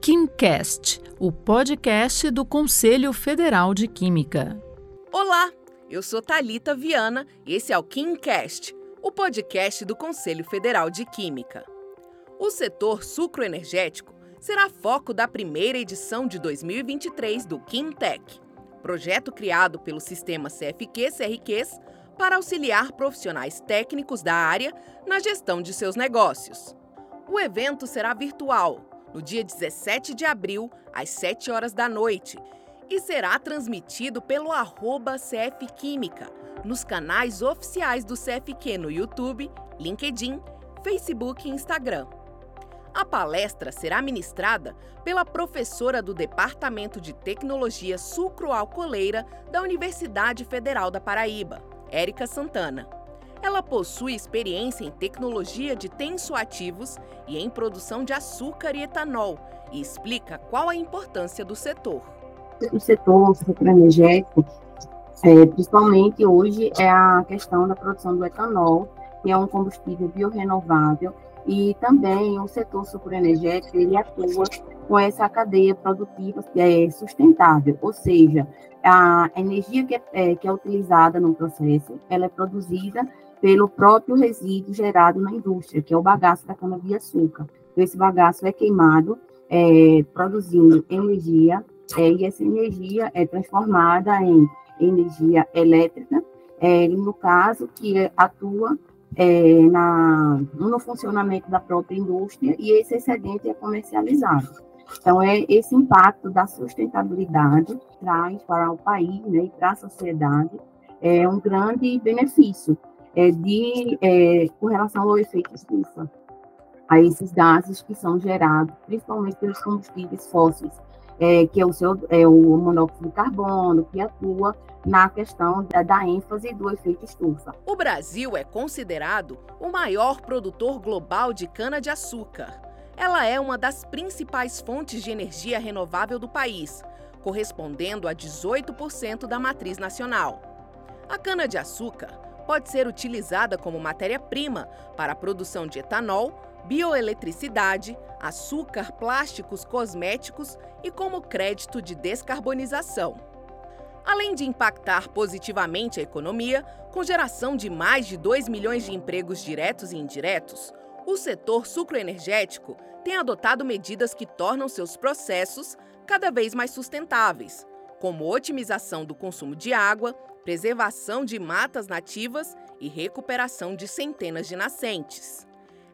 KimCast, o podcast do Conselho Federal de Química. Olá, eu sou Talita Viana e esse é o KimCast, o podcast do Conselho Federal de Química. O setor sucroenergético será foco da primeira edição de 2023 do KimTech, projeto criado pelo sistema CFQ-CRQs para auxiliar profissionais técnicos da área na gestão de seus negócios. O evento será virtual no dia 17 de abril, às 7 horas da noite, e será transmitido pelo arroba CF Química, nos canais oficiais do CFQ no YouTube, LinkedIn, Facebook e Instagram. A palestra será ministrada pela professora do Departamento de Tecnologia Sucroalcooleira da Universidade Federal da Paraíba, Érica Santana. Ela possui experiência em tecnologia de tensoativos e em produção de açúcar e etanol e explica qual a importância do setor. O setor sucroenergético, é, principalmente hoje, é a questão da produção do etanol, que é um combustível biorrenovável, e também o setor sucroenergético, ele atua com essa cadeia produtiva que é sustentável, ou seja, a energia que é, é, que é utilizada no processo, ela é produzida pelo próprio resíduo gerado na indústria, que é o bagaço da cana-de-açúcar. Então, esse bagaço é queimado, é, produzindo energia, é, e essa energia é transformada em energia elétrica, é, no caso, que atua é, na, no funcionamento da própria indústria, e esse excedente é comercializado. Então, é esse impacto da sustentabilidade traz para o país né, e para a sociedade é um grande benefício, é, de, é, com relação ao efeito estufa, a esses gases que são gerados, principalmente pelos combustíveis fósseis, é, que é o, seu, é o monóxido de carbono, que atua na questão da, da, ênfase do efeito estufa. O Brasil é considerado o maior produtor global de cana-de-açúcar. Ela é uma das principais fontes de energia renovável do país, correspondendo a 18% da matriz nacional. A cana-de-açúcar pode ser utilizada como matéria-prima para a produção de etanol, bioeletricidade, açúcar, plásticos, cosméticos e como crédito de descarbonização. Além de impactar positivamente a economia, com geração de mais de 2 milhões de empregos diretos e indiretos, o setor sucroenergético tem adotado medidas que tornam seus processos cada vez mais sustentáveis, como otimização do consumo de água, preservação de matas nativas e recuperação de centenas de nascentes.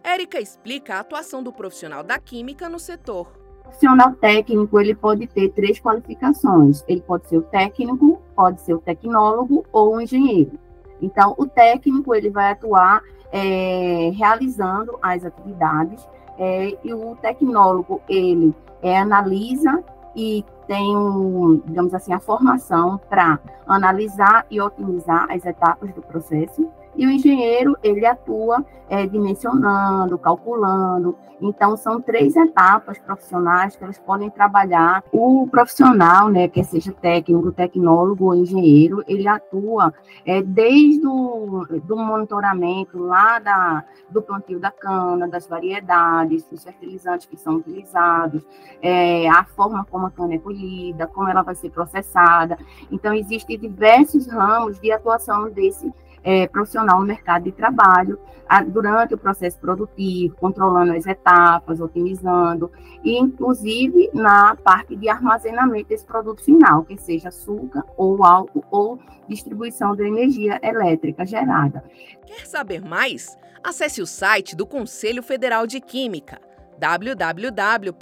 Érica explica a atuação do profissional da química no setor. O profissional técnico ele pode ter três qualificações. Ele pode ser o técnico, pode ser o tecnólogo ou o engenheiro. Então, o técnico ele vai atuar é, realizando as atividades é, e o tecnólogo ele é, analisa e tem, digamos assim, a formação para analisar e otimizar as etapas do processo. E o engenheiro, ele atua é, dimensionando, calculando. Então, são três etapas profissionais que eles podem trabalhar. O profissional, né, que seja técnico, tecnólogo ou engenheiro, ele atua é, desde o do monitoramento lá da, do plantio da cana, das variedades, dos fertilizantes que são utilizados, é, a forma como a cana é colhida, como ela vai ser processada. Então, existem diversos ramos de atuação desse é, profissional no mercado de trabalho a, durante o processo produtivo, controlando as etapas, otimizando, e inclusive na parte de armazenamento desse produto final, que seja açúcar ou álcool ou distribuição da energia elétrica gerada. Quer saber mais? Acesse o site do Conselho Federal de Química www.cfq.org.br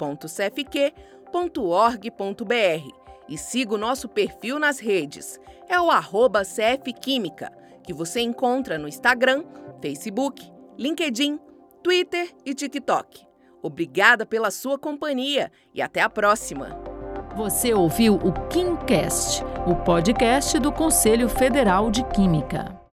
e siga o nosso perfil nas redes. É o arroba CFQuímica que você encontra no Instagram, Facebook, LinkedIn, Twitter e TikTok. Obrigada pela sua companhia e até a próxima. Você ouviu o KimCast, o podcast do Conselho Federal de Química.